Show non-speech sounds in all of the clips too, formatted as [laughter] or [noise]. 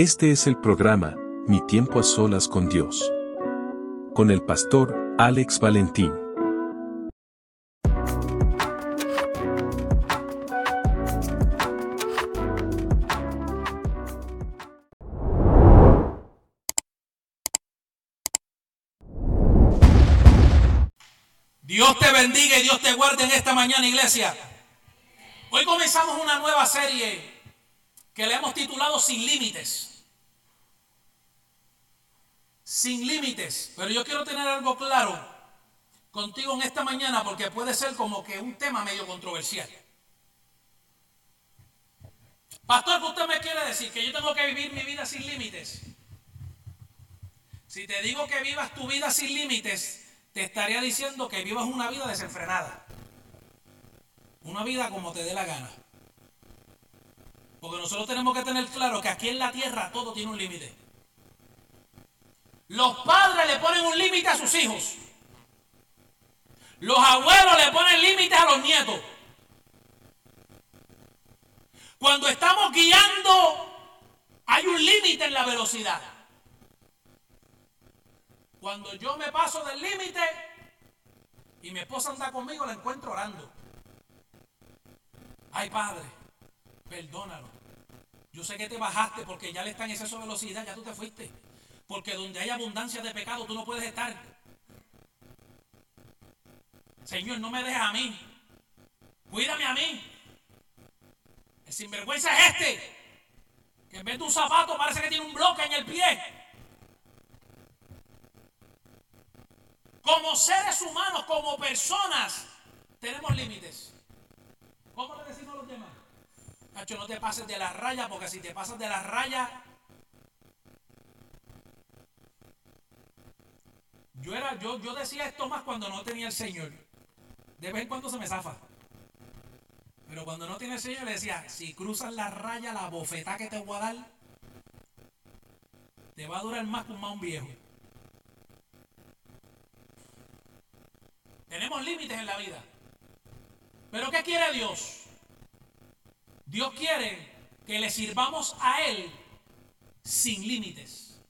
Este es el programa, Mi tiempo a solas con Dios. Con el pastor Alex Valentín. Dios te bendiga y Dios te guarde en esta mañana, iglesia. Hoy comenzamos una nueva serie que le hemos titulado Sin Límites. Sin Límites. Pero yo quiero tener algo claro contigo en esta mañana porque puede ser como que un tema medio controversial. Pastor, ¿qué usted me quiere decir? Que yo tengo que vivir mi vida sin límites. Si te digo que vivas tu vida sin límites, te estaría diciendo que vivas una vida desenfrenada. Una vida como te dé la gana. Porque nosotros tenemos que tener claro que aquí en la tierra todo tiene un límite. Los padres le ponen un límite a sus hijos. Los abuelos le ponen límites a los nietos. Cuando estamos guiando, hay un límite en la velocidad. Cuando yo me paso del límite y mi esposa anda conmigo, la encuentro orando. Ay, padre, perdónalo. Yo sé que te bajaste porque ya le está en exceso de velocidad, ya tú te fuiste. Porque donde hay abundancia de pecado, tú no puedes estar. Señor, no me dejes a mí. Cuídame a mí. El sinvergüenza es este. Que en vez de un zapato parece que tiene un bloque en el pie. Como seres humanos, como personas, tenemos límites. ¿Cómo le decimos a los demás? No te pases de la raya, porque si te pasas de la raya. Yo, era, yo, yo decía esto más cuando no tenía el Señor. De vez en cuando se me zafa. Pero cuando no tiene el Señor le decía, si cruzas la raya, la bofetada que te voy a dar, te va a durar más que un un viejo. Tenemos límites en la vida. Pero ¿qué quiere Dios? Dios quiere que le sirvamos a Él sin límites.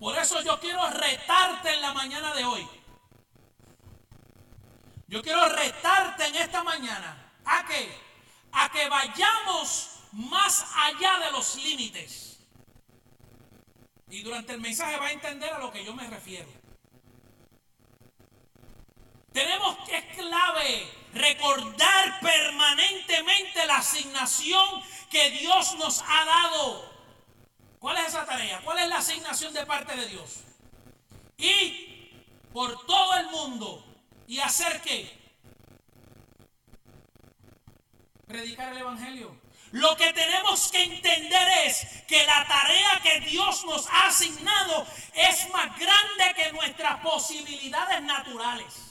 Por eso yo quiero retarte en la mañana de hoy. Yo quiero retarte en esta mañana. ¿A qué? A que vayamos más allá de los límites. Y durante el mensaje va a entender a lo que yo me refiero. Tenemos que es clave recordar permanentemente la asignación que Dios nos ha dado. ¿Cuál es esa tarea? ¿Cuál es la asignación de parte de Dios? Ir por todo el mundo y hacer qué? Predicar el Evangelio. Lo que tenemos que entender es que la tarea que Dios nos ha asignado es más grande que nuestras posibilidades naturales.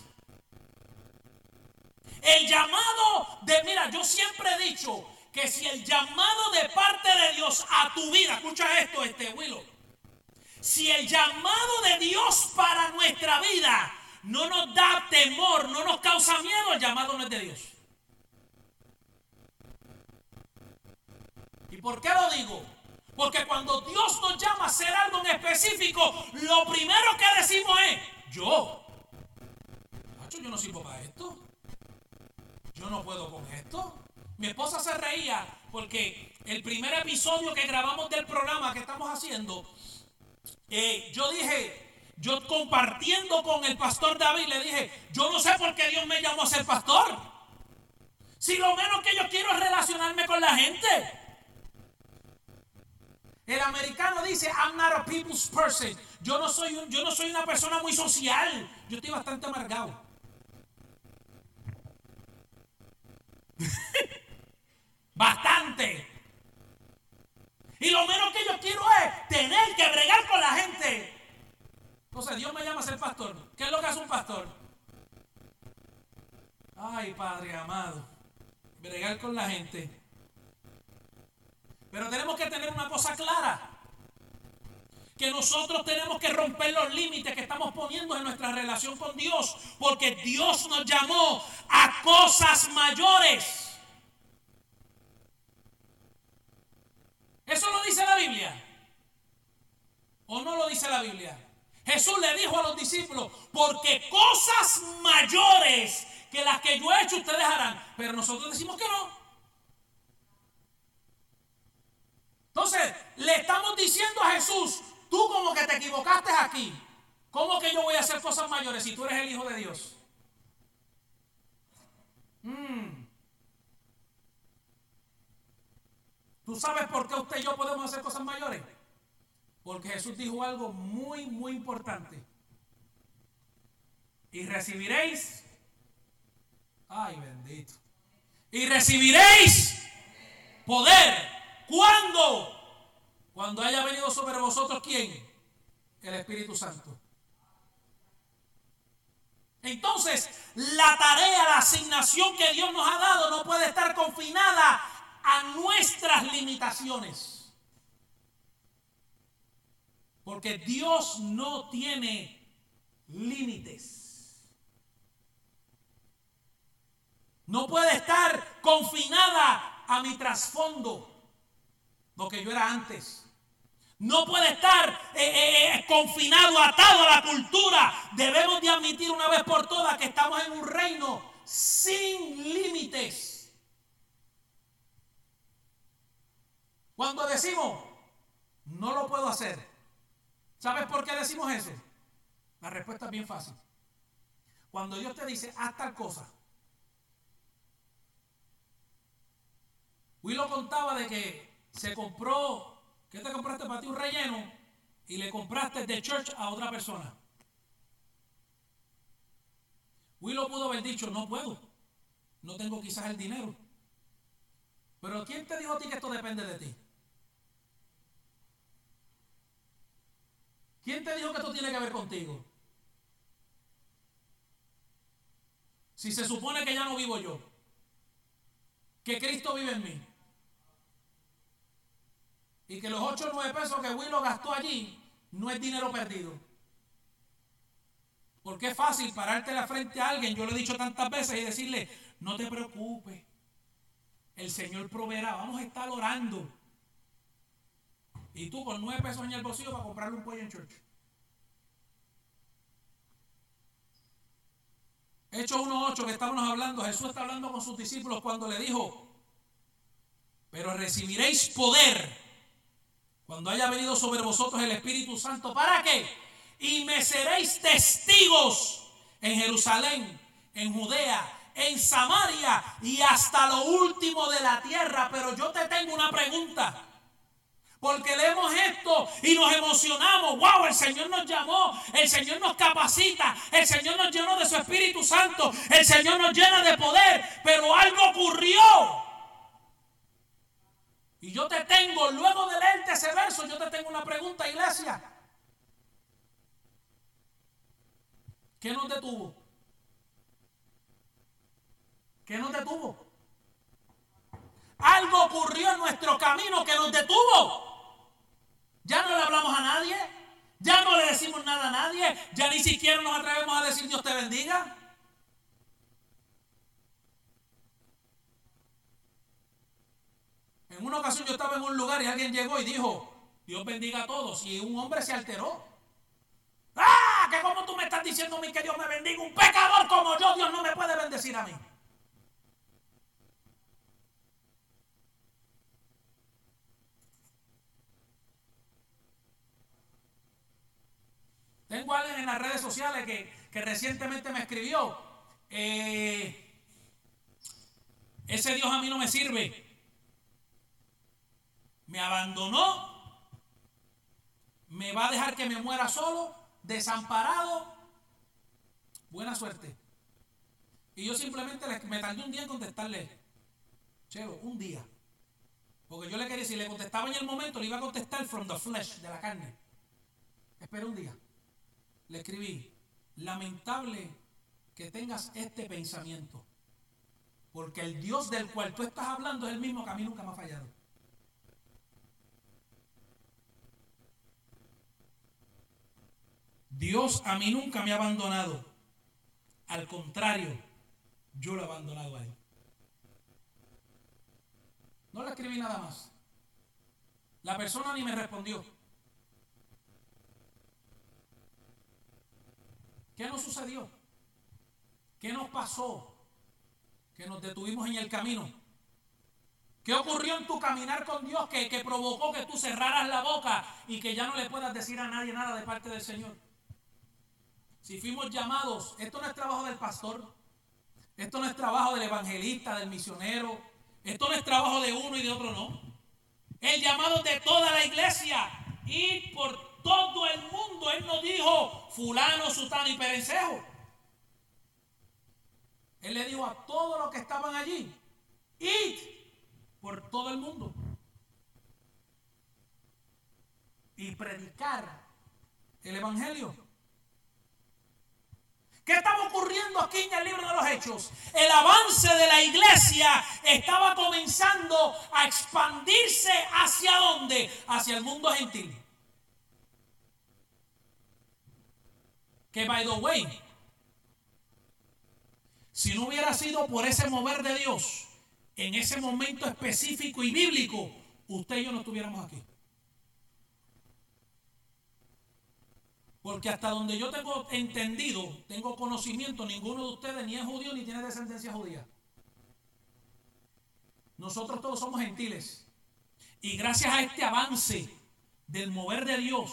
El llamado de, mira, yo siempre he dicho que si el llamado de parte de Dios a tu vida, escucha esto, este Willow, si el llamado de Dios para nuestra vida no nos da temor, no nos causa miedo, el llamado no es de Dios. ¿Y por qué lo digo? Porque cuando Dios nos llama a hacer algo en específico, lo primero que decimos es, yo, yo no sirvo para esto. Yo no puedo con esto. Mi esposa se reía porque el primer episodio que grabamos del programa que estamos haciendo, eh, yo dije, yo compartiendo con el pastor David, le dije, yo no sé por qué Dios me llamó a ser pastor. Si lo menos que yo quiero es relacionarme con la gente. El americano dice, I'm not a people's person. Yo no soy, yo no soy una persona muy social. Yo estoy bastante amargado. Bastante. Y lo menos que yo quiero es tener que bregar con la gente. Entonces Dios me llama a ser pastor. ¿Qué es lo que hace un pastor? Ay, Padre amado. Bregar con la gente. Pero tenemos que tener una cosa clara que nosotros tenemos que romper los límites que estamos poniendo en nuestra relación con Dios, porque Dios nos llamó a cosas mayores. ¿Eso lo dice la Biblia? ¿O no lo dice la Biblia? Jesús le dijo a los discípulos, porque cosas mayores que las que yo he hecho ustedes harán, pero nosotros decimos que no. Entonces, le estamos diciendo a Jesús, tú como que te equivocaste aquí. ¿Cómo que yo voy a hacer cosas mayores si tú eres el Hijo de Dios? Mm. ¿Tú sabes por qué usted y yo podemos hacer cosas mayores? Porque Jesús dijo algo muy, muy importante. Y recibiréis. Ay, bendito. Y recibiréis poder. ¿Cuándo? Cuando haya venido sobre vosotros, ¿quién? El Espíritu Santo. Entonces, la tarea, la asignación que Dios nos ha dado no puede estar confinada a nuestras limitaciones. Porque Dios no tiene límites. No puede estar confinada a mi trasfondo, lo que yo era antes. No puede estar eh, eh, eh, confinado, atado a la cultura. Debemos de admitir una vez por todas que estamos en un reino sin límites. Cuando decimos, no lo puedo hacer, ¿sabes por qué decimos eso? La respuesta es bien fácil. Cuando Dios te dice, haz tal cosa. Willow contaba de que se compró ¿Qué te compraste para ti un relleno y le compraste de church a otra persona? Willow pudo haber dicho, no puedo, no tengo quizás el dinero. Pero ¿quién te dijo a ti que esto depende de ti? ¿Quién te dijo que esto tiene que ver contigo? Si se supone que ya no vivo yo, que Cristo vive en mí y que los 8 o 9 pesos que Willow gastó allí no es dinero perdido. Porque es fácil pararte la frente a alguien, yo lo he dicho tantas veces, y decirle, no te preocupes, el Señor proveerá, vamos a estar orando. Y tú con 9 pesos en el bolsillo para comprarle un pollo en church. Hechos 1.8 que estábamos hablando, Jesús está hablando con sus discípulos cuando le dijo, pero recibiréis poder cuando haya venido sobre vosotros el Espíritu Santo, ¿para qué? Y me seréis testigos en Jerusalén, en Judea, en Samaria y hasta lo último de la tierra. Pero yo te tengo una pregunta. Porque leemos esto y nos emocionamos. Wow, el Señor nos llamó, el Señor nos capacita, el Señor nos llenó de su Espíritu Santo, el Señor nos llena de poder. Pero algo ocurrió. Y yo te tengo, luego de leerte ese verso, yo te tengo una pregunta, iglesia. ¿Qué nos detuvo? ¿Qué nos detuvo? Algo ocurrió en nuestro camino que nos detuvo. Ya no le hablamos a nadie. Ya no le decimos nada a nadie. Ya ni siquiera nos atrevemos a decir Dios te bendiga. En una ocasión yo estaba en un lugar y alguien llegó y dijo, Dios bendiga a todos. Y un hombre se alteró. ¡Ah! Que como tú me estás diciendo a mí que Dios me bendiga. Un pecador como yo, Dios no me puede bendecir a mí. Tengo alguien en las redes sociales que, recientemente me escribió. Eh, ese Dios a mí no me sirve me abandonó, me va a dejar que me muera solo, desamparado. Buena suerte. Y yo simplemente me tardé un día en contestarle. Chelo, un día. Porque yo le quería, si le contestaba en el momento, le iba a contestar from the flesh, de la carne. Espera un día. Le escribí, lamentable que tengas este pensamiento. Porque el Dios del cual tú estás hablando es el mismo que a mí nunca me ha fallado. Dios a mí nunca me ha abandonado. Al contrario, yo lo he abandonado a él. No le escribí nada más. La persona ni me respondió. ¿Qué nos sucedió? ¿Qué nos pasó? Que nos detuvimos en el camino. ¿Qué ocurrió en tu caminar con Dios que, que, provocó que tú cerraras la boca y que ya no le puedas decir a nadie nada de parte del Señor? Si fuimos llamados, esto no es trabajo del pastor, esto no es trabajo del evangelista, del misionero, esto no es trabajo de uno y de otro, no. El llamado de toda la iglesia, ir por todo el mundo. Él no dijo fulano, sutano y perencejo. Él le dijo a todos los que estaban allí, id por todo el mundo y predicar el Evangelio. ¿Qué estaba ocurriendo aquí en el libro de los Hechos? El avance de la iglesia estaba comenzando a expandirse hacia dónde? Hacia el mundo gentil. Que by the way, si no hubiera sido por ese mover de Dios, en ese momento específico y bíblico, usted y yo no estuviéramos aquí. Porque hasta donde yo tengo entendido, tengo conocimiento, ninguno de ustedes ni es judío ni tiene descendencia judía. Nosotros todos somos gentiles. Y gracias a este avance del mover de Dios,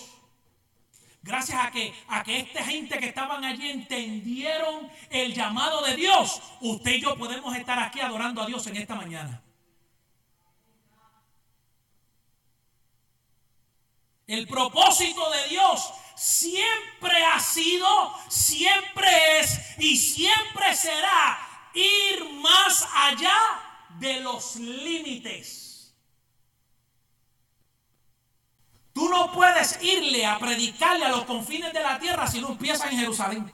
gracias a que, a que esta gente que estaban allí entendieron el llamado de Dios, usted y yo podemos estar aquí adorando a Dios en esta mañana. El propósito de Dios siempre ha sido, siempre es y siempre será ir más allá de los límites. Tú no puedes irle a predicarle a los confines de la tierra si no empiezas en Jerusalén.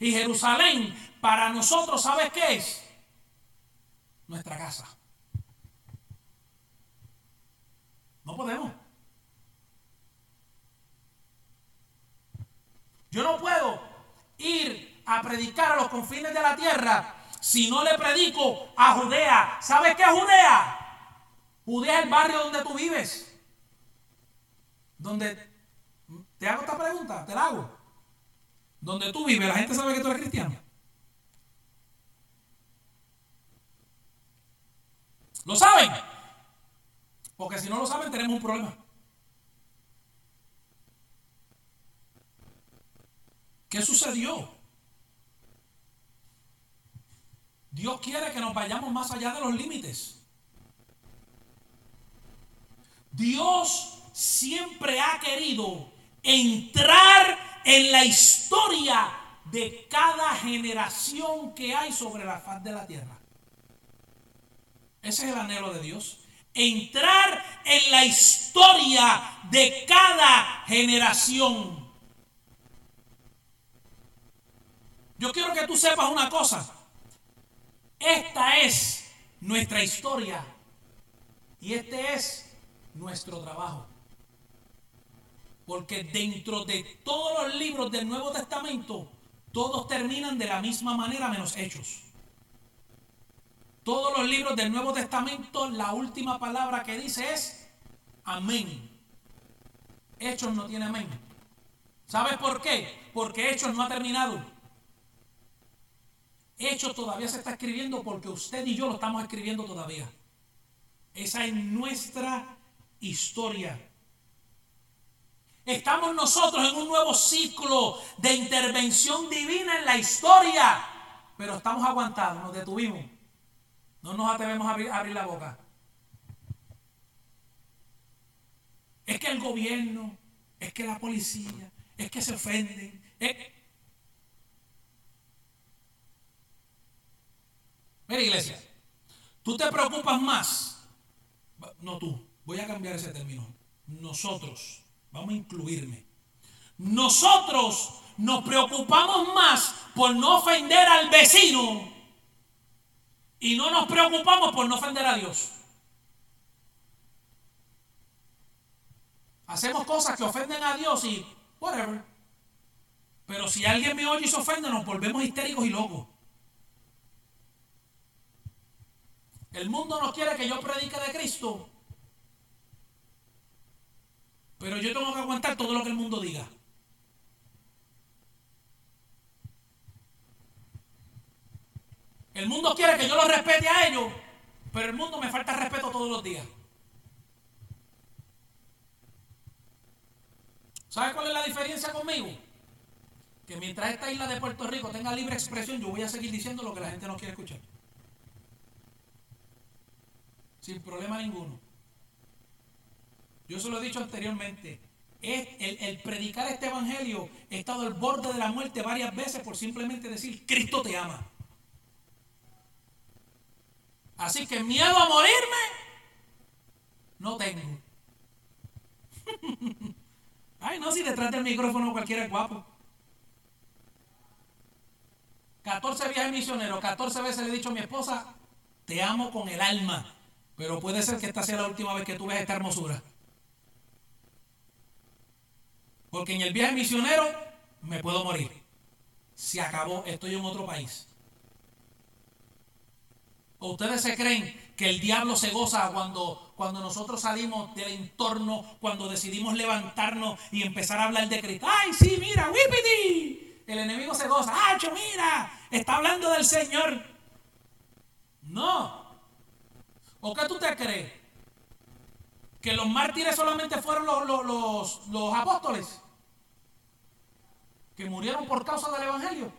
Y Jerusalén para nosotros, ¿sabes qué es? Nuestra casa. No podemos. Yo no puedo ir a predicar a los confines de la tierra si no le predico a Judea. ¿Sabes qué es Judea? Judea es el barrio donde tú vives. Donde, te hago esta pregunta, te la hago. Donde tú vives, la gente sabe que tú eres cristiano. ¿Lo saben? Porque si no lo saben tenemos un problema. ¿Qué sucedió? Dios quiere que nos vayamos más allá de los límites. Dios siempre ha querido entrar en la historia de cada generación que hay sobre la faz de la tierra. Ese es el anhelo de Dios. Entrar en la historia de cada generación. Yo quiero que tú sepas una cosa. Esta es nuestra historia y este es nuestro trabajo. Porque dentro de todos los libros del Nuevo Testamento, todos terminan de la misma manera menos hechos. Todos los libros del Nuevo Testamento, la última palabra que dice es amén. Hechos no tiene amén. ¿Sabes por qué? Porque Hechos no ha terminado. Hechos todavía se está escribiendo porque usted y yo lo estamos escribiendo todavía. Esa es nuestra historia. Estamos nosotros en un nuevo ciclo de intervención divina en la historia, pero estamos aguantados, nos detuvimos. No nos atrevemos a abrir, la boca. Es que el gobierno, es que la policía, es que se ofenden. Mira, iglesia, tú te preocupas más. No tú, voy a cambiar ese término. Nosotros, vamos a incluirme. Nosotros nos preocupamos más por no ofender al vecino y no nos preocupamos por no ofender a Dios. Hacemos cosas que ofenden a Dios y whatever. Pero si alguien me oye y se ofende, nos volvemos histéricos y locos. El mundo no quiere que yo predique de Cristo. Pero yo tengo que aguantar todo lo que el mundo diga. El mundo quiere que yo lo respete a ellos, pero el mundo me falta respeto todos los días. ¿Sabes cuál es la diferencia conmigo? Que mientras esta isla de Puerto Rico tenga libre expresión, yo voy a seguir diciendo lo que la gente no quiere escuchar. Sin problema ninguno. Yo se lo he dicho anteriormente. El, el, predicar este evangelio he estado al borde de la muerte varias veces por simplemente decir, Cristo te ama. Así que miedo a morirme no tengo. [laughs] Ay, no, si detrás del micrófono cualquiera es guapo. 14 viajes misioneros, 14 veces le he dicho a mi esposa, te amo con el alma, pero puede ser que esta sea la última vez que tú veas esta hermosura. Porque en el viaje misionero me puedo morir. Se acabó, estoy en otro país. ¿O ustedes se creen que el diablo se goza cuando, cuando nosotros salimos del entorno, cuando decidimos levantarnos y empezar a hablar de Cristo? ¡Ay, sí, mira, wipiti! el enemigo se goza. ¡Acho, mira! Está hablando del Señor. No. ¿O qué tú te crees? ¿Que los mártires solamente fueron los, los apóstoles? ¿Que murieron por causa del Evangelio?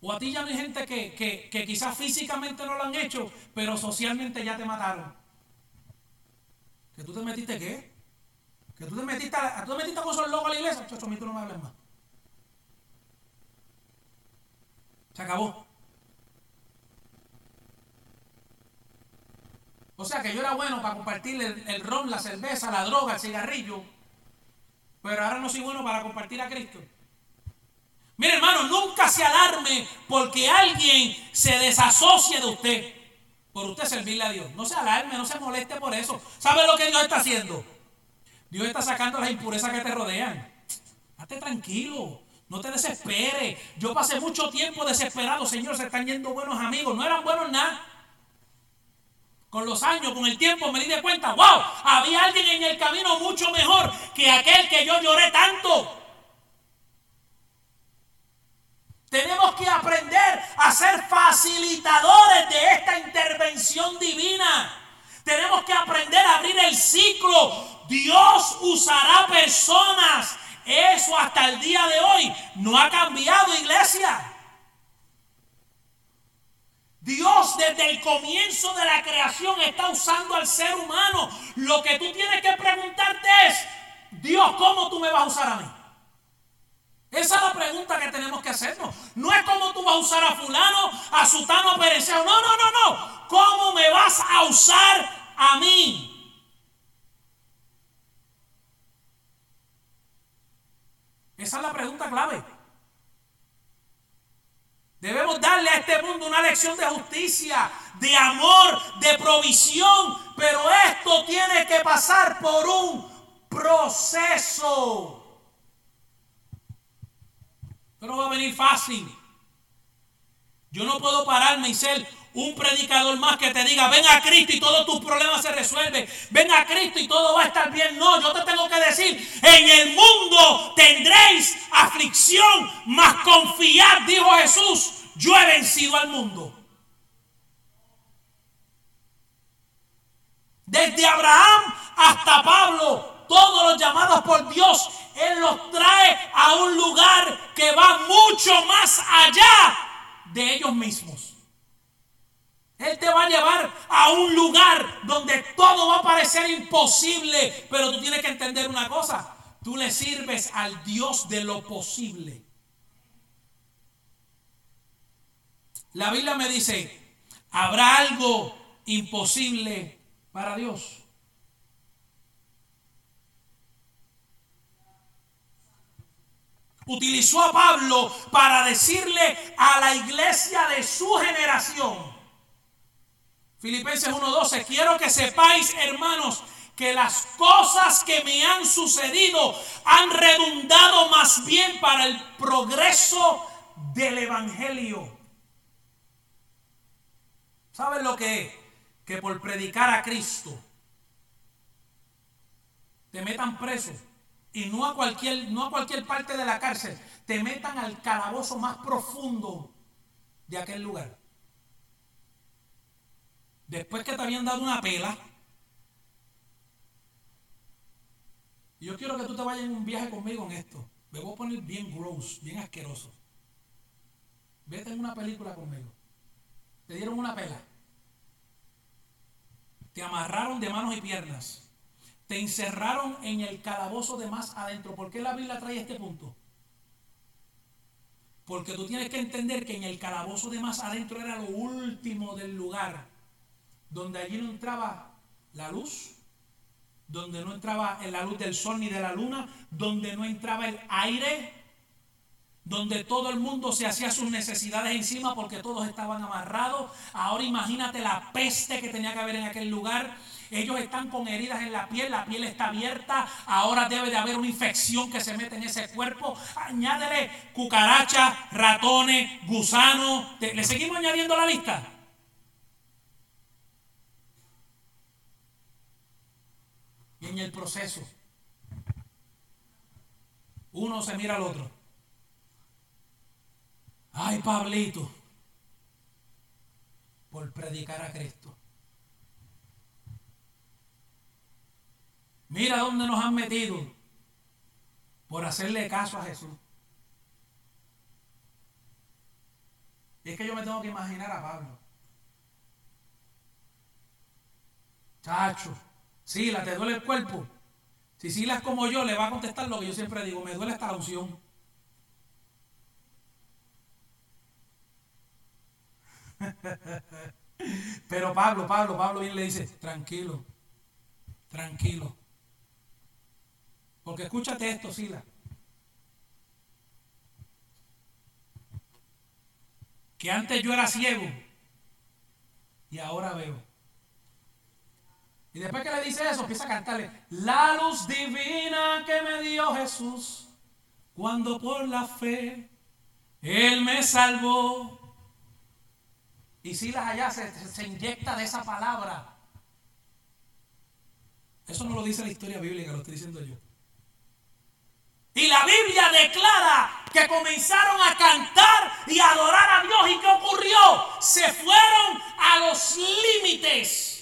O a ti ya no hay gente que, que, que, quizás físicamente no lo han hecho, pero socialmente ya te mataron. ¿Que tú te metiste qué? ¿Que tú te metiste, tú te metiste con esos locos a la iglesia? A tú no me hables más. Se acabó. O sea que yo era bueno para compartir el, ron, la cerveza, la droga, el cigarrillo. Pero ahora no soy bueno para compartir a Cristo. Mire hermano, nunca se alarme porque alguien se desasocie de usted por usted servirle a Dios. No se alarme, no se moleste por eso. ¿Sabe lo que Dios está haciendo? Dios está sacando las impurezas que te rodean. Date tranquilo. No te desesperes. Yo pasé mucho tiempo desesperado. Señor, se están yendo buenos amigos. No eran buenos nada. Con los años, con el tiempo, me di de cuenta, wow, había alguien en el camino mucho mejor que aquel que yo lloré tanto. Tenemos que aprender a ser facilitadores de esta intervención divina. Tenemos que aprender a abrir el ciclo. Dios usará personas. Eso hasta el día de hoy no ha cambiado, iglesia. Dios desde el comienzo de la creación está usando al ser humano. Lo que tú tienes que preguntarte es, Dios, ¿cómo tú me vas a usar a mí? Esa es la pregunta que tenemos que hacernos. No es cómo tú vas a usar a fulano, a sutano, a pereceo. No, no, no, no. ¿Cómo me vas a usar a mí? Esa es la pregunta clave. Debemos darle a este mundo una lección de justicia, de amor, de provisión. Pero esto tiene que pasar por un proceso. No va a venir fácil. Yo no puedo pararme y ser un predicador más que te diga, ven a Cristo y todos tus problemas se resuelven. Ven a Cristo y todo va a estar bien. No, yo te tengo que decir, en el mundo tendréis aflicción, mas confiad, dijo Jesús, yo he vencido al mundo. Desde Abraham hasta Pablo, todos los llamados por Dios él los trae a un lugar que va mucho más allá de ellos mismos. Él te va a llevar a un lugar donde todo va a parecer imposible, pero tú tienes que entender una cosa. Tú le sirves al Dios de lo posible. La Biblia me dice, ¿habrá algo imposible para Dios? utilizó a Pablo para decirle a la iglesia de su generación. Filipenses 1:12, quiero que sepáis, hermanos, que las cosas que me han sucedido han redundado más bien para el progreso del Evangelio. ¿Saben lo que es? Que por predicar a Cristo te metan preso y no a cualquier, no a cualquier parte de la cárcel, te metan al calabozo más profundo de aquel lugar. Después que te habían dado una pela, yo quiero que tú te vayas en un viaje conmigo en esto. Me voy a poner bien gross, bien asqueroso. Vete en una película conmigo. Te dieron una pela. Te amarraron de manos y piernas. Te encerraron en el calabozo de más adentro. ¿Por qué la Biblia trae este punto? Porque tú tienes que entender que en el calabozo de más adentro era lo último del lugar. Donde allí no entraba la luz, donde no entraba la luz del sol ni de la luna, donde no entraba el aire, donde todo el mundo se hacía sus necesidades encima porque todos estaban amarrados. Ahora imagínate la peste que tenía que haber en aquel lugar. Ellos están con heridas en la piel, la piel está abierta. Ahora debe de haber una infección que se mete en ese cuerpo. Añádele cucarachas, ratones, gusanos. ¿Le seguimos añadiendo la lista? Y en el proceso, uno se mira al otro. Ay, Pablito, por predicar a Cristo. Mira dónde nos han metido por hacerle caso a Jesús. Y es que yo me tengo que imaginar a Pablo. Chacho, Sila, ¿te duele el cuerpo? Si Silas como yo, le va a contestar lo que yo siempre digo, me duele esta la. [laughs] Pero Pablo, Pablo, Pablo bien le dice, tranquilo, tranquilo. Porque escúchate esto, Sila. Que antes yo era ciego y ahora veo. Y después que le dice eso, empieza a cantarle, la luz divina que me dio Jesús, cuando por la fe Él me salvó. Y Silas allá se, se inyecta de esa palabra. Eso no lo dice la historia bíblica, lo estoy diciendo yo. Y la Biblia declara que comenzaron a cantar y a adorar a Dios. ¿Y qué ocurrió? Se fueron a los límites.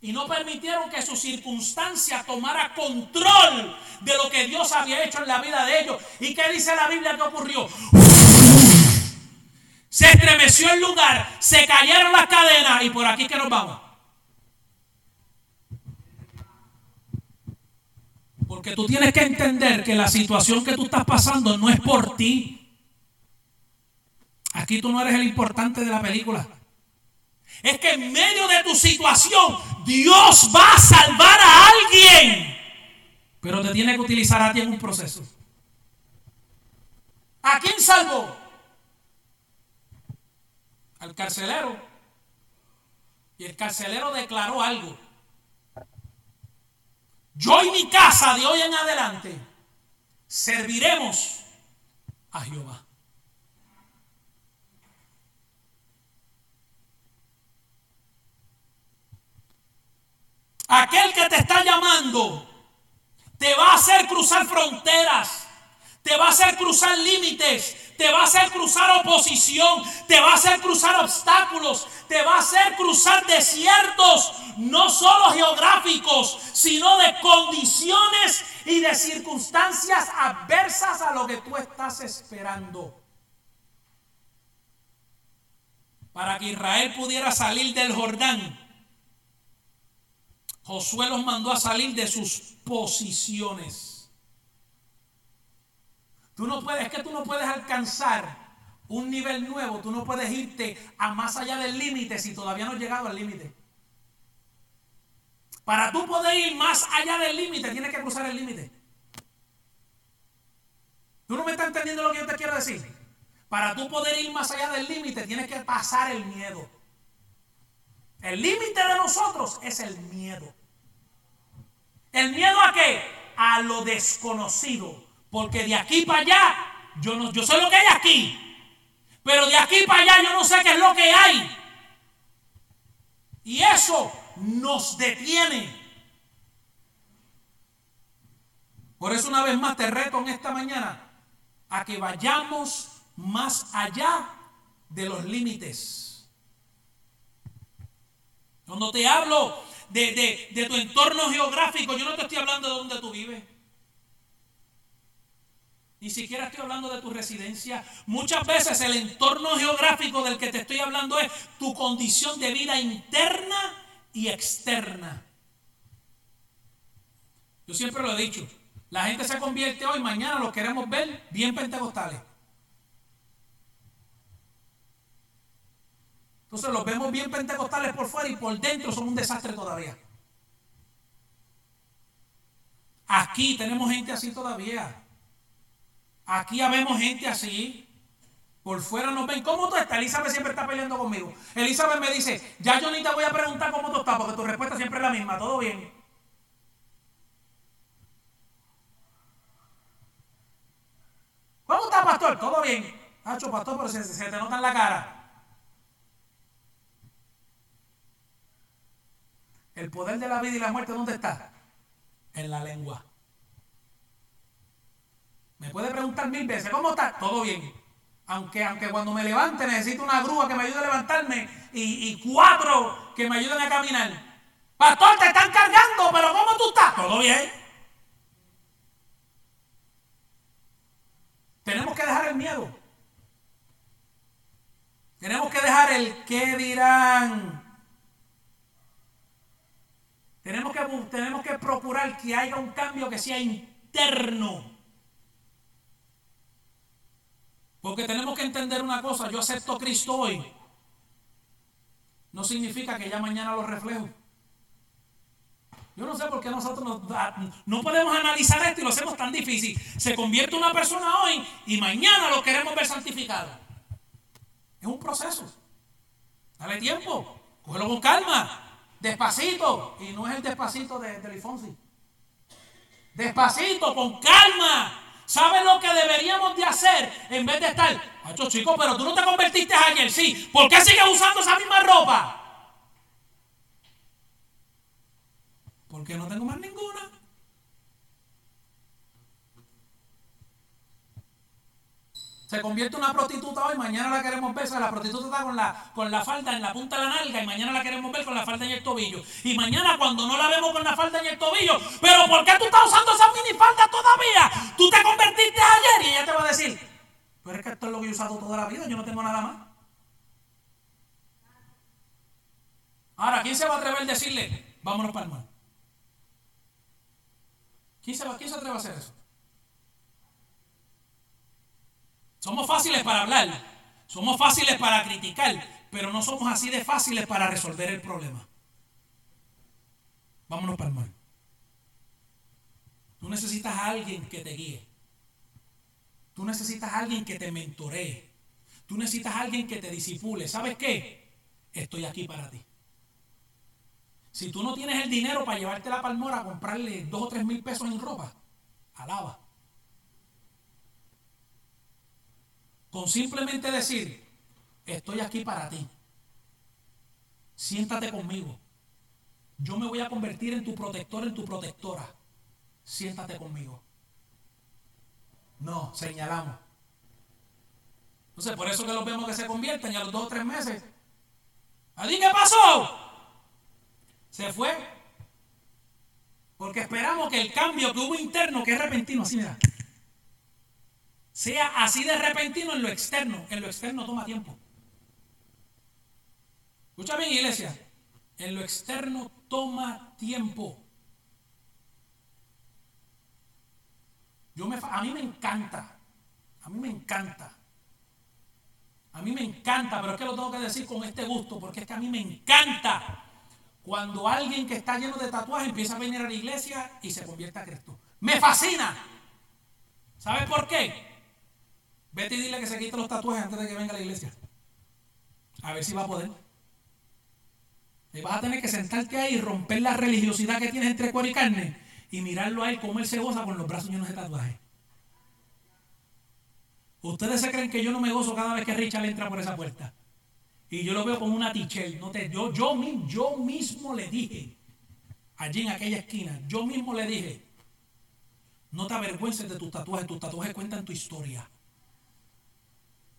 Y no permitieron que su circunstancia tomara control de lo que Dios había hecho en la vida de ellos. ¿Y qué dice la Biblia que ocurrió? Se estremeció el lugar, se cayeron las cadenas y por aquí que nos vamos. Porque tú tienes que entender que la situación que tú estás pasando no es por ti. Aquí tú no eres el importante de la película. Es que en medio de tu situación Dios va a salvar a alguien. Pero te tiene que utilizar a ti en un proceso. ¿A quién salvó? Al carcelero. Y el carcelero declaró algo. Yo y mi casa de hoy en adelante serviremos a Jehová. Aquel que te está llamando te va a hacer cruzar fronteras, te va a hacer cruzar límites, te va a hacer cruzar oposición, te va a hacer cruzar obstáculos, te va a hacer cruzar desiertos, no solo geográficos, sino de condiciones y de circunstancias adversas a lo que tú estás esperando. Para que Israel pudiera salir del Jordán, Josué los mandó a salir de sus posiciones. Tú no puedes, es que tú no puedes alcanzar un nivel nuevo, tú no puedes irte a más allá del límite si todavía no has llegado al límite. Para tú poder ir más allá del límite, tienes que cruzar el límite. ¿Tú no me estás entendiendo lo que yo te quiero decir? Para tú poder ir más allá del límite, tienes que pasar el miedo. El límite de nosotros es el miedo. ¿El miedo a qué? A lo desconocido. Porque de aquí para allá, yo, no, yo sé lo que hay aquí. Pero de aquí para allá yo no sé qué es lo que hay. Y eso nos detiene. Por eso una vez más te reto en esta mañana a que vayamos más allá de los límites. Cuando te hablo de, de, tu entorno geográfico, yo no te estoy hablando de donde tú vives. Ni siquiera estoy hablando de tu residencia. Muchas veces el entorno geográfico del que te estoy hablando es tu condición de vida interna y externa. Yo siempre lo he dicho. La gente se convierte hoy, mañana lo queremos ver bien pentecostales. Entonces los vemos bien pentecostales por fuera y por dentro son un desastre todavía. Aquí tenemos gente así todavía. Aquí habemos gente así. Por fuera nos ven. ¿Cómo tú estás? Elizabeth siempre está peleando conmigo. Elizabeth me dice, ya yo ni te voy a preguntar cómo tú estás, porque tu respuesta siempre es la misma. ¿Todo bien? ¿Cómo está, pastor? ¿Todo bien? Hacho, pastor, pero se, se te nota en la cara. El poder de la vida y la muerte, ¿dónde está? En la lengua. Me puede preguntar mil veces, ¿cómo está? Todo bien. Aunque, aunque cuando me levante necesito una grúa que me ayude a levantarme y, y cuatro que me ayuden a caminar. Pastor, te están cargando, pero ¿cómo tú estás? Todo bien. Tenemos que dejar el miedo. Tenemos que dejar el qué dirán. Tenemos que, tenemos que procurar que haya un cambio que sea interno. Porque tenemos que entender una cosa, yo acepto a Cristo hoy. No significa que ya mañana lo reflejo. Yo no sé por qué nosotros no podemos analizar esto y lo hacemos tan difícil. Se convierte una persona hoy y mañana lo queremos ver santificado. Es un proceso. Dale tiempo, cógelo con calma. Despacito. Y no es el despacito de, de Lifonsi. Despacito, con calma. ¿Sabes lo que deberíamos de hacer en vez de estar, macho chico, pero tú no te convertiste ayer, sí? ¿Por qué sigues usando esa misma ropa? Porque no tengo más ninguna. Se convierte en una prostituta hoy, mañana la queremos ver. la prostituta está con la, falda en la punta de la nalga y mañana la queremos ver con la falda en el tobillo. Y mañana cuando no la vemos con la falda en el tobillo, pero ¿por qué tú estás usando esa minifalda todavía? Tú te convertiste ayer y ella te va a decir, pero es que esto es lo que he usado toda la vida, yo no tengo nada más. Ahora, ¿quién se va a atrever a decirle, vámonos para el mar? ¿Quién se, va, ¿Quién se atreve a hacer eso? Somos fáciles para hablar, somos fáciles para criticar, pero no somos así de fáciles para resolver el problema. Vámonos para mar. Tú necesitas a alguien que te guíe. Tú necesitas a alguien que te mentoree. Tú necesitas a alguien que te disipule. ¿Sabes qué? Estoy aquí para ti. Si tú no tienes el dinero para llevarte la palmora a comprarle dos o tres mil pesos en ropa, alaba. Con simplemente decir, estoy aquí para ti. Siéntate conmigo. Yo me voy a convertir en tu protector, en tu protectora. Siéntate conmigo. No, señalamos. Entonces, por eso que los vemos que se convierten y a los dos o tres meses. ¿Allí qué pasó? Se fue. Porque esperamos que el cambio que hubo interno, que es repentino, así mira, sea así de repentino en lo externo. En lo externo toma tiempo. Escucha bien, iglesia. En lo externo toma tiempo. Yo me, a mí me encanta. A mí me encanta. A mí me encanta, pero es que lo tengo que decir con este gusto, porque es que a mí me encanta cuando alguien que está lleno de tatuajes empieza a venir a la iglesia y se convierte a Cristo. Me fascina. ¿Sabes por qué? Vete y dile que se quite los tatuajes antes de que venga a la iglesia. A ver si va a poder. Y vas a tener que sentarte ahí y romper la religiosidad que tienes entre cuero y carne y mirarlo a él como él se goza con los brazos llenos de tatuajes. Ustedes se creen que yo no me gozo cada vez que Richard entra por esa puerta. Y yo lo veo como una tichel. No te, yo, yo, yo mismo le dije, allí en aquella esquina, yo mismo le dije, No te avergüences de tus tatuajes, tus tatuajes cuentan tu historia.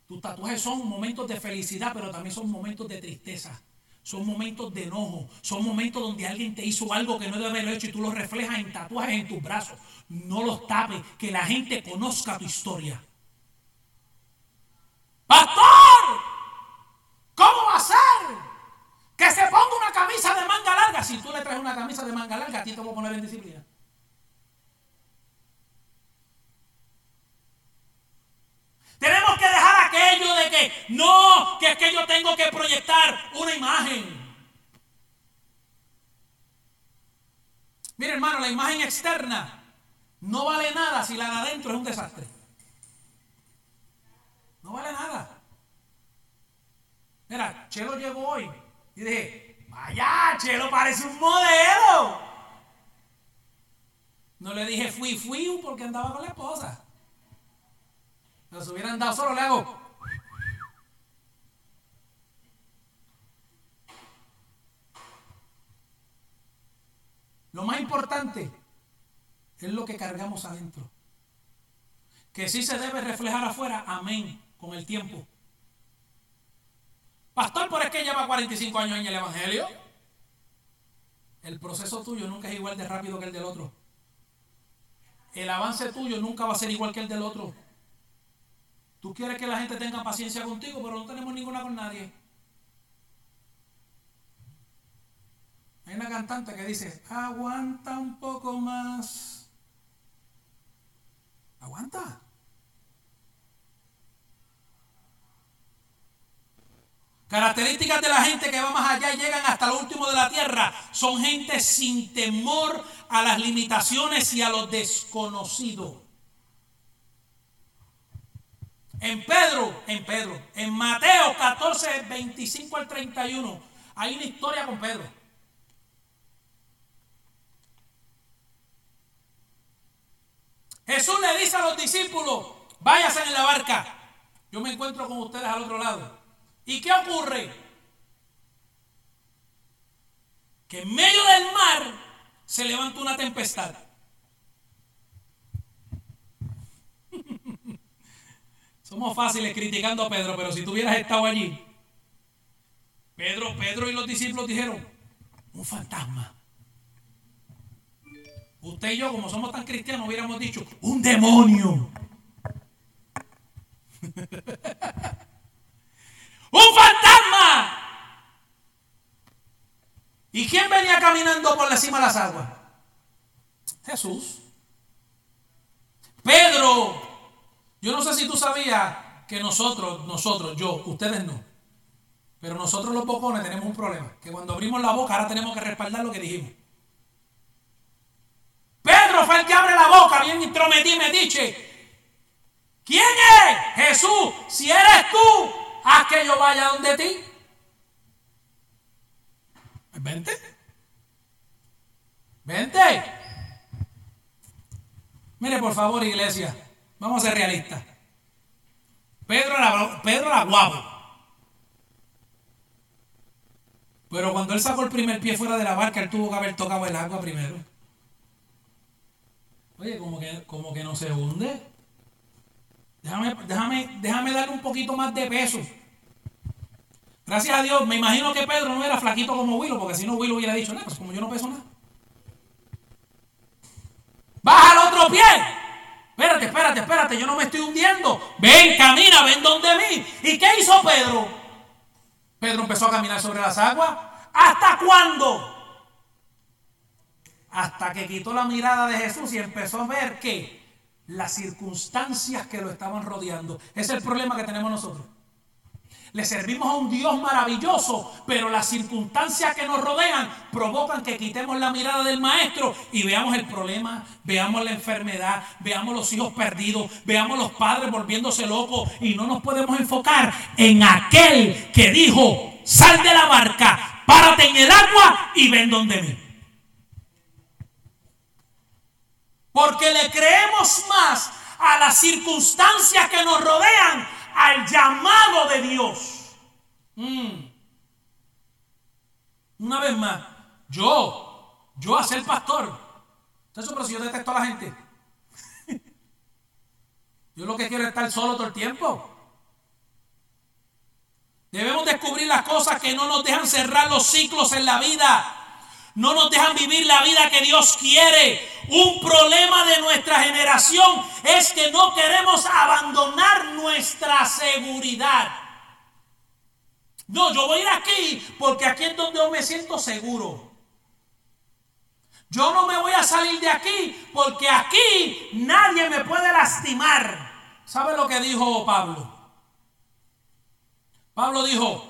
Tus tatuajes son momentos de felicidad, pero también son momentos de tristeza. Son momentos de enojo. Son momentos donde alguien te hizo algo que no debe haber hecho y tú lo reflejas en tatuajes en tus brazos. No los tapes, que la gente conozca tu historia. ¡Pastor! ¿Cómo va a ser? Que se ponga una camisa de manga larga. Si tú le traes una camisa de manga larga, a ti te voy a poner en disciplina. Tenemos que dejar aquello de que no, que es que yo tengo que proyectar una imagen. Mire hermano, la imagen externa no vale nada si la de adentro es un desastre. No vale nada. Mira, Chelo llegó hoy y dije, vaya, Chelo parece un modelo. No le dije fui, fui porque andaba con la esposa. Si hubieran dado solo, le hago. Lo más importante es lo que cargamos adentro. Que sí se debe reflejar afuera, amén, con el tiempo. Pastor, ¿por es que lleva 45 años en el Evangelio? El proceso tuyo nunca es igual de rápido que el del otro. El avance tuyo nunca va a ser igual que el del otro. Tú quieres que la gente tenga paciencia contigo, pero no tenemos ninguna con nadie. Hay una cantante que dice, aguanta un poco más. Aguanta. Características de la gente que va más allá y llegan hasta lo último de la tierra. Son gente sin temor a las limitaciones y a lo desconocido. En Pedro, en Pedro, en Mateo 14, 25 al 31, hay una historia con Pedro. Jesús le dice a los discípulos, váyanse en la barca, yo me encuentro con ustedes al otro lado. ¿Y qué ocurre? Que en medio del mar se levanta una tempestad. Somos fáciles criticando a Pedro, pero si tú hubieras estado allí, Pedro, Pedro y los discípulos dijeron, un fantasma. Usted y yo, como somos tan cristianos, hubiéramos dicho, un demonio. [laughs] ¡Un fantasma! ¿Y quién venía caminando por la cima de las aguas? Jesús. Pedro yo no sé si tú sabías que nosotros, nosotros, yo, ustedes no. Pero nosotros los bocones tenemos un problema. Que cuando abrimos la boca ahora tenemos que respaldar lo que dijimos. Pedro fue el que abre la boca, bien intrometido y me dice, ¿quién es? Jesús, si eres tú, haz que yo vaya donde ti. Vente. Vente. Mire, por favor, iglesia. Vamos a ser realistas. Pedro era, Pedro era guapo. Pero cuando él sacó el primer pie fuera de la barca, él tuvo que haber tocado el agua primero. Oye, como que, como que no se hunde. Déjame, déjame, déjame darle un poquito más de peso. Gracias a Dios, me imagino que Pedro no era flaquito como Willow, porque si no Willow hubiera dicho, nada, pues como yo no peso nada. Baja al otro pie. Espérate, espérate, espérate, yo no me estoy hundiendo. Ven, camina, ven donde mí. ¿Y qué hizo Pedro? Pedro empezó a caminar sobre las aguas. ¿Hasta cuándo? Hasta que quitó la mirada de Jesús y empezó a ver que las circunstancias que lo estaban rodeando. Es el problema que tenemos nosotros. Le servimos a un Dios maravilloso, pero las circunstancias que nos rodean provocan que quitemos la mirada del maestro y veamos el problema, veamos la enfermedad, veamos los hijos perdidos, veamos los padres volviéndose locos y no nos podemos enfocar en aquel que dijo, sal de la barca, párate en el agua y ven donde mí. Porque le creemos más a las circunstancias que nos rodean al llamado de Dios. Mm. Una vez más, yo, yo a ser pastor. Eso, pero si yo detesto a la gente. [laughs] Yo lo que quiero es estar solo todo el tiempo. Debemos descubrir las cosas que no nos dejan cerrar los ciclos en la vida. No nos dejan vivir la vida que Dios quiere. Un problema de nuestra generación es que no queremos abandonar nuestra seguridad. No, yo voy a ir aquí porque aquí es donde yo me siento seguro. Yo no me voy a salir de aquí porque aquí nadie me puede lastimar. ¿Sabe lo que dijo Pablo? Pablo dijo,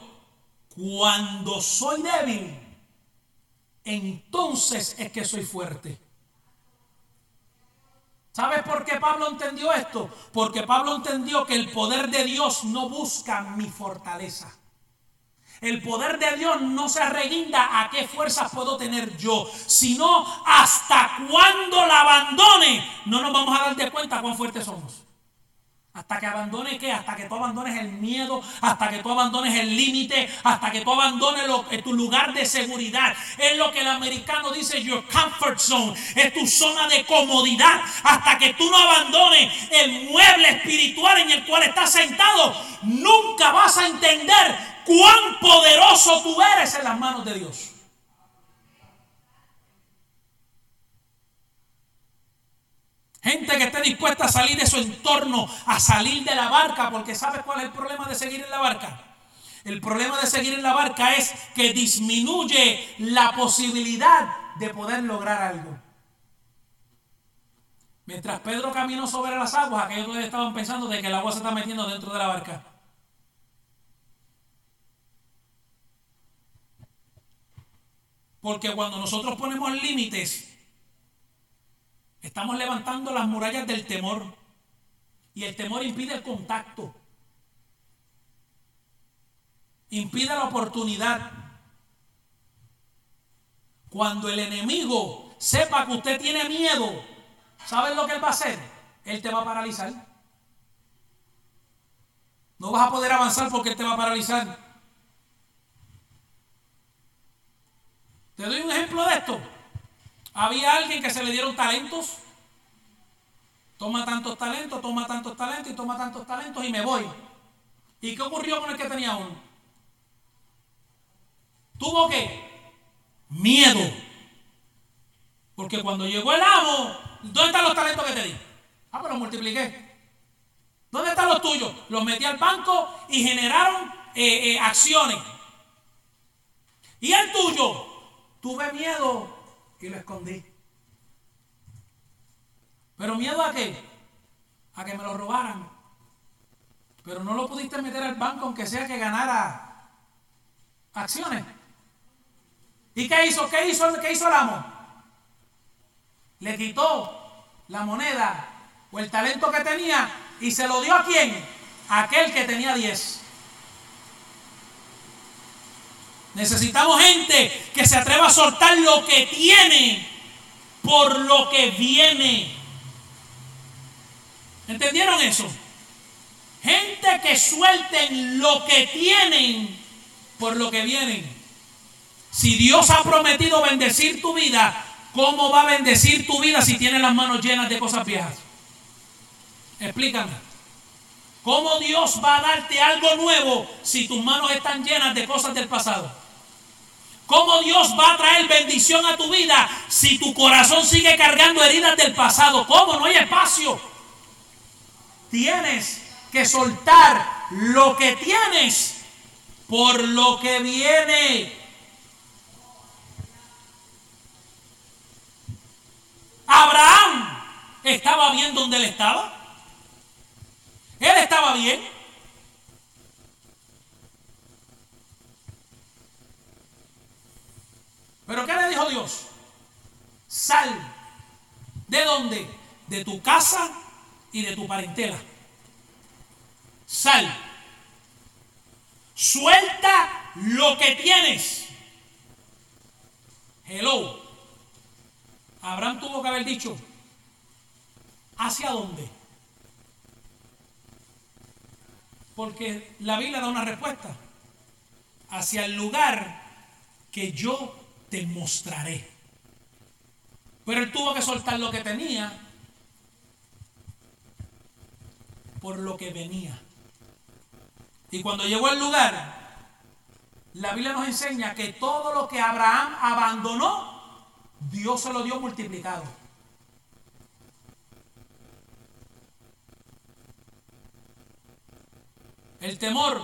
cuando soy débil, entonces es que soy fuerte. ¿Sabes por qué Pablo entendió esto? Porque Pablo entendió que el poder de Dios no busca mi fortaleza. El poder de Dios no se arreguinda a qué fuerzas puedo tener yo, sino hasta cuando la abandone, no nos vamos a dar de cuenta cuán fuertes somos. Hasta que abandone qué? Hasta que tú abandones el miedo, hasta que tú abandones el límite, hasta que tú abandones tu lugar de seguridad. Es lo que el americano dice, your comfort zone, es tu zona de comodidad. Hasta que tú no abandones el mueble espiritual en el cual estás sentado, nunca vas a entender cuán poderoso tú eres en las manos de Dios. Gente que esté dispuesta a salir de su entorno, a salir de la barca, porque ¿sabes cuál es el problema de seguir en la barca? El problema de seguir en la barca es que disminuye la posibilidad de poder lograr algo. Mientras Pedro caminó sobre las aguas, aquellos estaban pensando de que el agua se está metiendo dentro de la barca. Porque cuando nosotros ponemos límites, Estamos levantando las murallas del temor. Y el temor impide el contacto. Impide la oportunidad. Cuando el enemigo sepa que usted tiene miedo, ¿sabes lo que él va a hacer? Él te va a paralizar. No vas a poder avanzar porque él te va a paralizar. Te doy un ejemplo de esto. Había alguien que se le dieron talentos. Toma tantos talentos, toma tantos talentos y toma tantos talentos y me voy. ¿Y qué ocurrió con el que tenía uno? ¿Tuvo qué? Miedo. Porque cuando llegó el amo, ¿dónde están los talentos que te di? Ah, pero los multipliqué. ¿Dónde están los tuyos? Los metí al banco y generaron eh, eh, acciones. ¿Y el tuyo? Tuve miedo y lo escondí. Pero miedo a qué? A que me lo robaran. Pero no lo pudiste meter al banco aunque sea que ganara acciones. ¿Y qué hizo? ¿Qué hizo, qué hizo el amo? Le quitó la moneda o el talento que tenía y se lo dio a quién? A aquel que tenía 10. Necesitamos gente que se atreva a soltar lo que tiene por lo que viene. ¿Entendieron eso? Gente que suelten lo que tienen por lo que vienen. Si Dios ha prometido bendecir tu vida, ¿cómo va a bendecir tu vida si tienes las manos llenas de cosas viejas? Explícame. ¿Cómo Dios va a darte algo nuevo si tus manos están llenas de cosas del pasado? ¿Cómo Dios va a traer bendición a tu vida si tu corazón sigue cargando heridas del pasado? ¿Cómo? No hay espacio. Tienes que soltar lo que tienes por lo que viene. Abraham estaba bien donde él estaba. Él estaba bien. Pero ¿qué le dijo Dios? Sal. ¿De dónde? De tu casa y de tu parentela. Sal. Suelta lo que tienes. Hello. Abraham tuvo que haber dicho, ¿hacia dónde? Porque la Biblia da una respuesta. Hacia el lugar que yo te mostraré. Pero él tuvo que soltar lo que tenía por lo que venía. Y cuando llegó al lugar, la Biblia nos enseña que todo lo que Abraham abandonó, Dios se lo dio multiplicado. El temor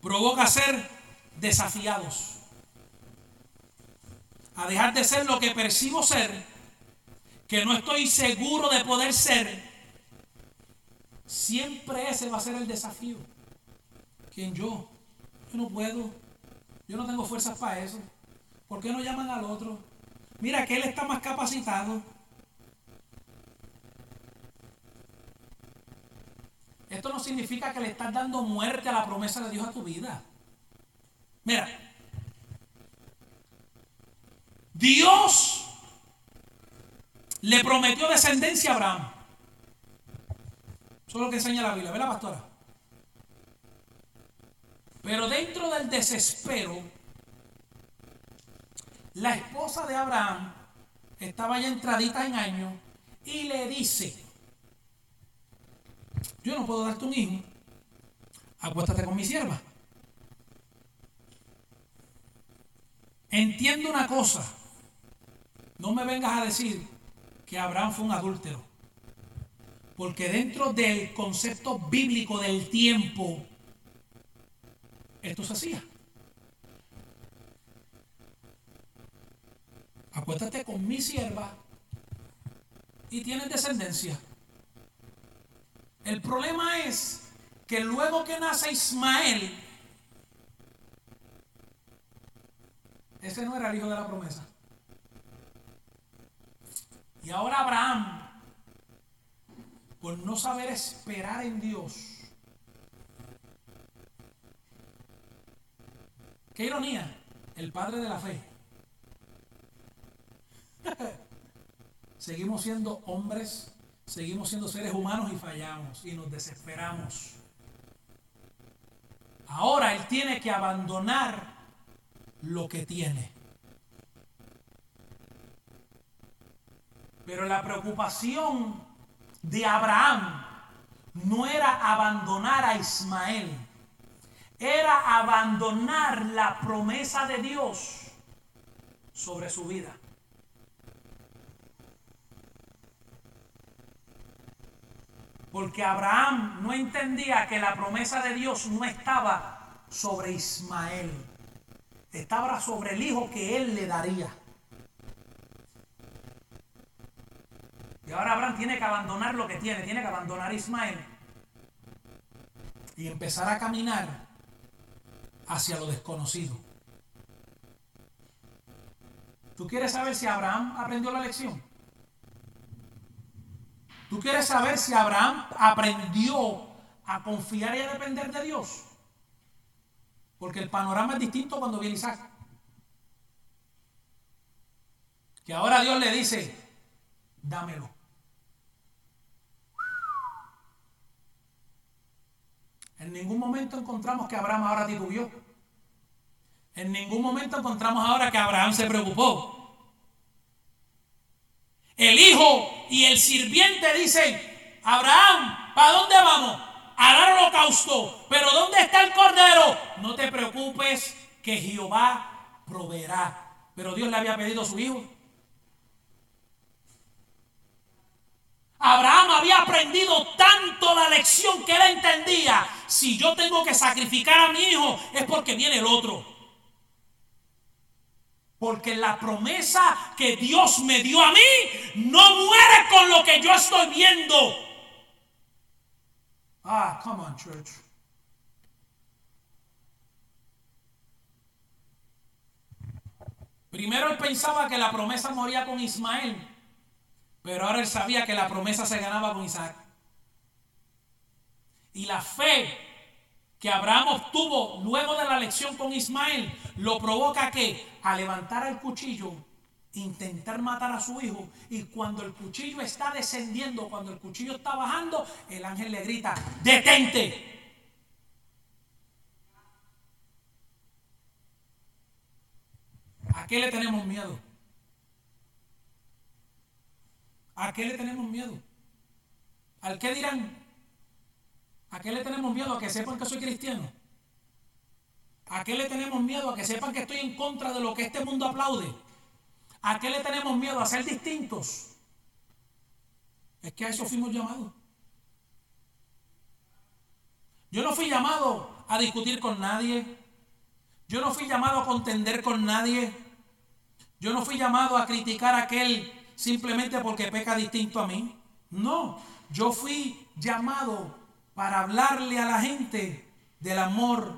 provoca ser desafiados, a dejar de ser lo que percibo ser, que no estoy seguro de poder ser. Siempre ese va a ser el desafío. ¿Quién yo? Yo no puedo. Yo no tengo fuerzas para eso. ¿Por qué no llaman al otro? Mira que él está más capacitado. Esto no significa que le estás dando muerte a la promesa de Dios a tu vida. Mira, Dios le prometió descendencia a Abraham. Eso es lo que enseña la Biblia, ¿verdad, pastora? Pero dentro del desespero, la esposa de Abraham estaba ya entradita en años y le dice, yo no puedo darte un hijo, acuéstate con mi sierva. Entiendo una cosa, no me vengas a decir que Abraham fue un adúltero, porque dentro del concepto bíblico del tiempo, esto se hacía. Acuéstate con mi sierva y tienes descendencia. El problema es que luego que nace Ismael, ese no era el hijo de la promesa. Y ahora Abraham, por no saber esperar en Dios, qué ironía, el padre de la fe. [laughs] Seguimos siendo hombres Seguimos siendo seres humanos y fallamos y nos desesperamos. Ahora Él tiene que abandonar lo que tiene. Pero la preocupación de Abraham no era abandonar a Ismael, era abandonar la promesa de Dios sobre su vida. Porque Abraham no entendía que la promesa de Dios no estaba sobre Ismael. Estaba sobre el hijo que él le daría. Y ahora Abraham tiene que abandonar lo que tiene, tiene que abandonar a Ismael y empezar a caminar hacia lo desconocido. ¿Tú quieres saber si Abraham aprendió la lección? ¿Tú quieres saber si Abraham aprendió a confiar y a depender de Dios? Porque el panorama es distinto cuando viene Isaac. Que ahora Dios le dice, dámelo. En ningún momento encontramos que Abraham ahora titubió. En ningún momento encontramos ahora que Abraham se preocupó. El hijo y el sirviente dicen, Abraham, ¿para dónde vamos? A dar holocausto. Pero ¿dónde está el cordero? No te preocupes que Jehová proveerá. Pero Dios le había pedido a su hijo. Abraham había aprendido tanto la lección que él entendía. Si yo tengo que sacrificar a mi hijo es porque viene el otro. Porque la promesa que Dios me dio a mí no muere con lo que yo estoy viendo. Ah, come on, church. Primero él pensaba que la promesa moría con Ismael, pero ahora él sabía que la promesa se ganaba con Isaac. Y la fe que Abraham obtuvo luego de la lección con Ismael lo provoca que a levantar el cuchillo, intentar matar a su hijo y cuando el cuchillo está descendiendo, cuando el cuchillo está bajando, el ángel le grita, detente. ¿A qué le tenemos miedo? ¿A qué le tenemos miedo? ¿Al qué dirán? ¿A qué le tenemos miedo? ¿A que sepan que soy cristiano? ¿A qué le tenemos miedo? ¿A que sepan que estoy en contra de lo que este mundo aplaude? ¿A qué le tenemos miedo? ¿A ser distintos? Es que a eso fuimos llamados. Yo no fui llamado a discutir con nadie. Yo no fui llamado a contender con nadie. Yo no fui llamado a criticar a aquel simplemente porque peca distinto a mí. No, yo fui llamado para hablarle a la gente del amor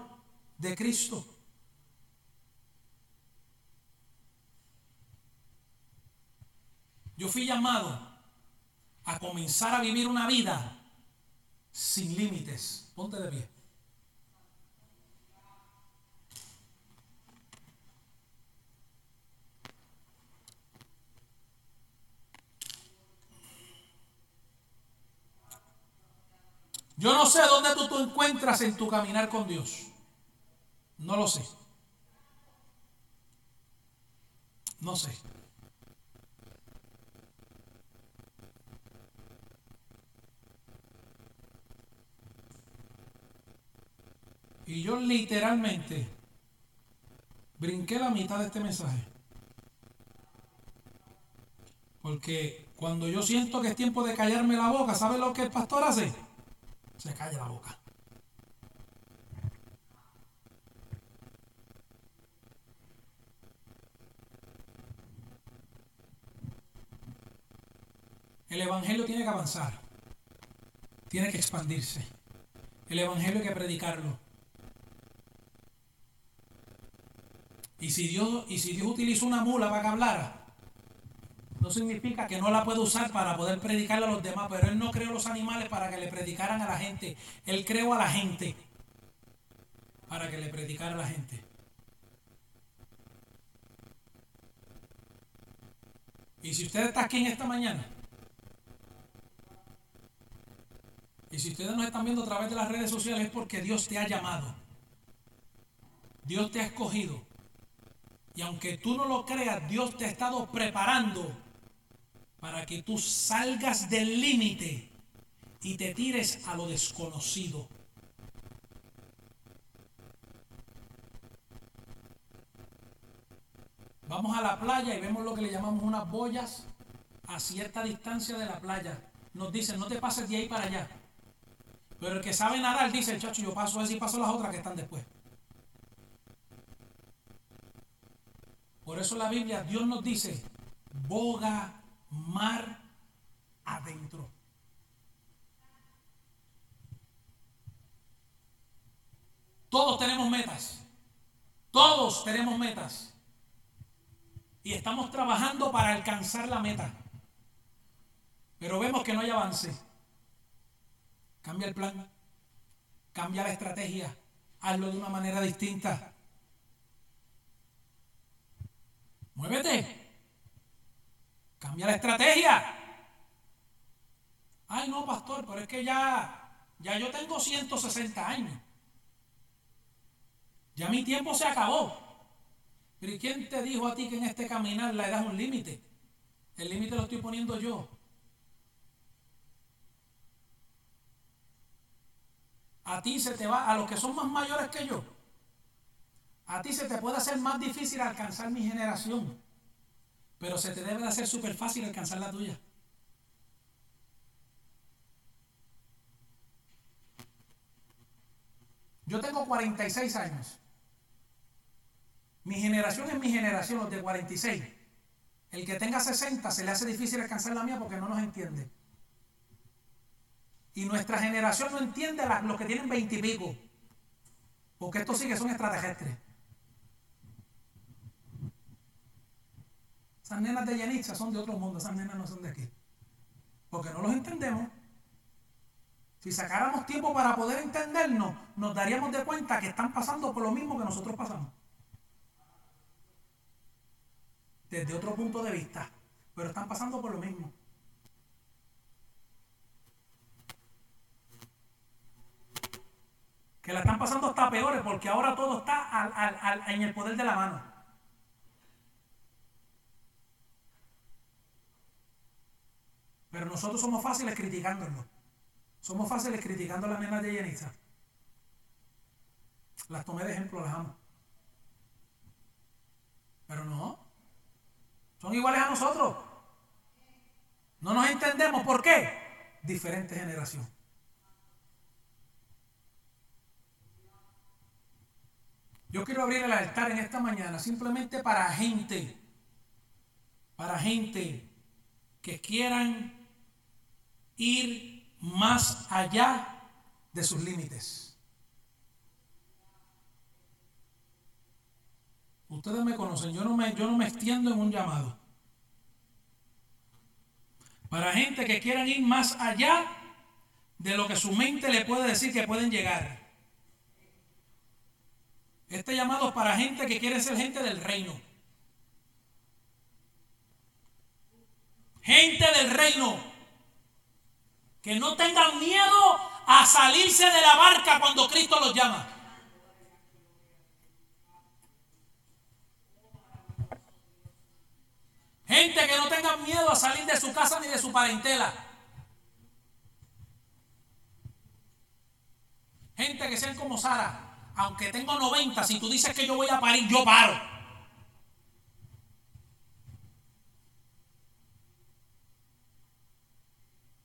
de Cristo. Yo fui llamado a comenzar a vivir una vida sin límites. Ponte de pie. Yo no sé dónde tú te encuentras en tu caminar con Dios. No lo sé. No sé. Y yo literalmente brinqué la mitad de este mensaje. Porque cuando yo siento que es tiempo de callarme la boca, ¿sabe lo que el pastor hace? Se calla la boca. El Evangelio tiene que avanzar, tiene que expandirse. El Evangelio hay que predicarlo. Y si Dios, y si Dios una mula para que hablara, significa que no la puede usar para poder predicarle a los demás, pero Él no creó los animales para que le predicaran a la gente. Él creó a la gente para que le predicara a la gente. Y si usted está aquí en esta mañana, Y si ustedes nos están viendo a través de las redes sociales es porque Dios te ha llamado. Dios te ha escogido. Y aunque tú no lo creas, Dios te ha estado preparando para que tú salgas del límite y te tires a lo desconocido. Vamos a la playa y vemos lo que le llamamos unas boyas a cierta distancia de la playa. Nos dicen, no te pases de ahí para allá. Pero el que sabe nadar dice, chacho, yo paso así y paso las otras que están después. Por eso la Biblia, Dios nos dice, boga mar adentro. Todos tenemos metas. Todos tenemos metas. Y estamos trabajando para alcanzar la meta. Pero vemos que no hay avance. Cambia el plan. Cambia la estrategia. Hazlo de una manera distinta. Muévete. Cambia la estrategia. Ay, no, pastor, pero es que ya, ya yo tengo 160 años. Ya mi tiempo se acabó. Pero ¿y quién te dijo a ti que en este caminar la edad es un límite? El límite lo estoy poniendo yo. a ti se te va, a los que son más mayores que yo, a ti se te puede hacer más difícil alcanzar mi generación, pero se te debe de hacer súper fácil alcanzar la tuya. Yo tengo 46 años. Mi generación es mi generación, los de 46. El que tenga 60 se le hace difícil alcanzar la mía porque no nos entiende. Y nuestra generación no entiende a los que tienen veintipico. Porque estos sí que son extraterrestres. Esas nenas de Yanitza son de otro mundo, esas nenas no son de aquí. Porque no los entendemos. Si sacáramos tiempo para poder entendernos, nos daríamos de cuenta que están pasando por lo mismo que nosotros pasamos. Desde otro punto de vista. Pero están pasando por lo mismo. que la están pasando hasta peores porque ahora todo está en el poder de la mano. Pero nosotros somos fáciles criticándonos. Somos fáciles criticando a las nenas de Yenitza. Las tomé de ejemplo, las amo. Pero no. Son iguales a nosotros. No nos entendemos. ¿Por qué? Diferente generación. Yo quiero abrir el altar en esta mañana simplemente para gente, para gente que quieran ir más allá de sus límites. Ustedes me conocen, yo no me, yo no me extiendo en un llamado. Para gente que quieran ir más allá de lo que su mente le puede decir que pueden llegar. Este llamado es para gente que quiere ser gente del reino. Gente del reino. Que no tengan miedo a salirse de la barca cuando Cristo los llama. Gente que no tengan miedo a salir de su casa ni de su parentela. Gente que sean como Sara aunque tengo 90, si tú dices que yo voy a parir, yo paro.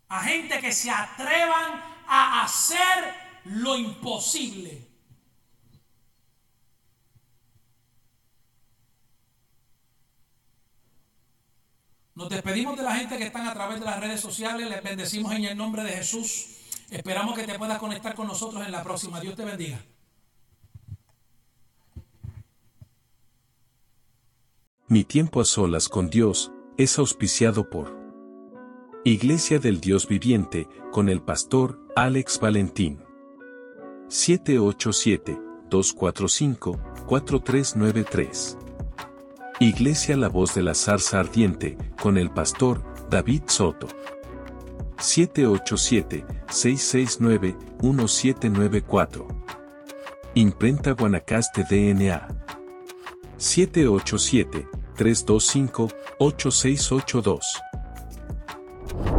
A gente que se atrevan a hacer lo imposible. Nos despedimos de la gente que están a través de las redes sociales. Les bendecimos en el nombre de Jesús. Esperamos que te puedas conectar con nosotros en la próxima. Dios te bendiga. Mi tiempo a solas con Dios es auspiciado por Iglesia del Dios Viviente con el pastor Alex Valentín. 787-245-4393. Iglesia La Voz de la Zarza Ardiente con el pastor David Soto. 787-669-1794. Imprenta Guanacaste DNA. 787-325-8682. you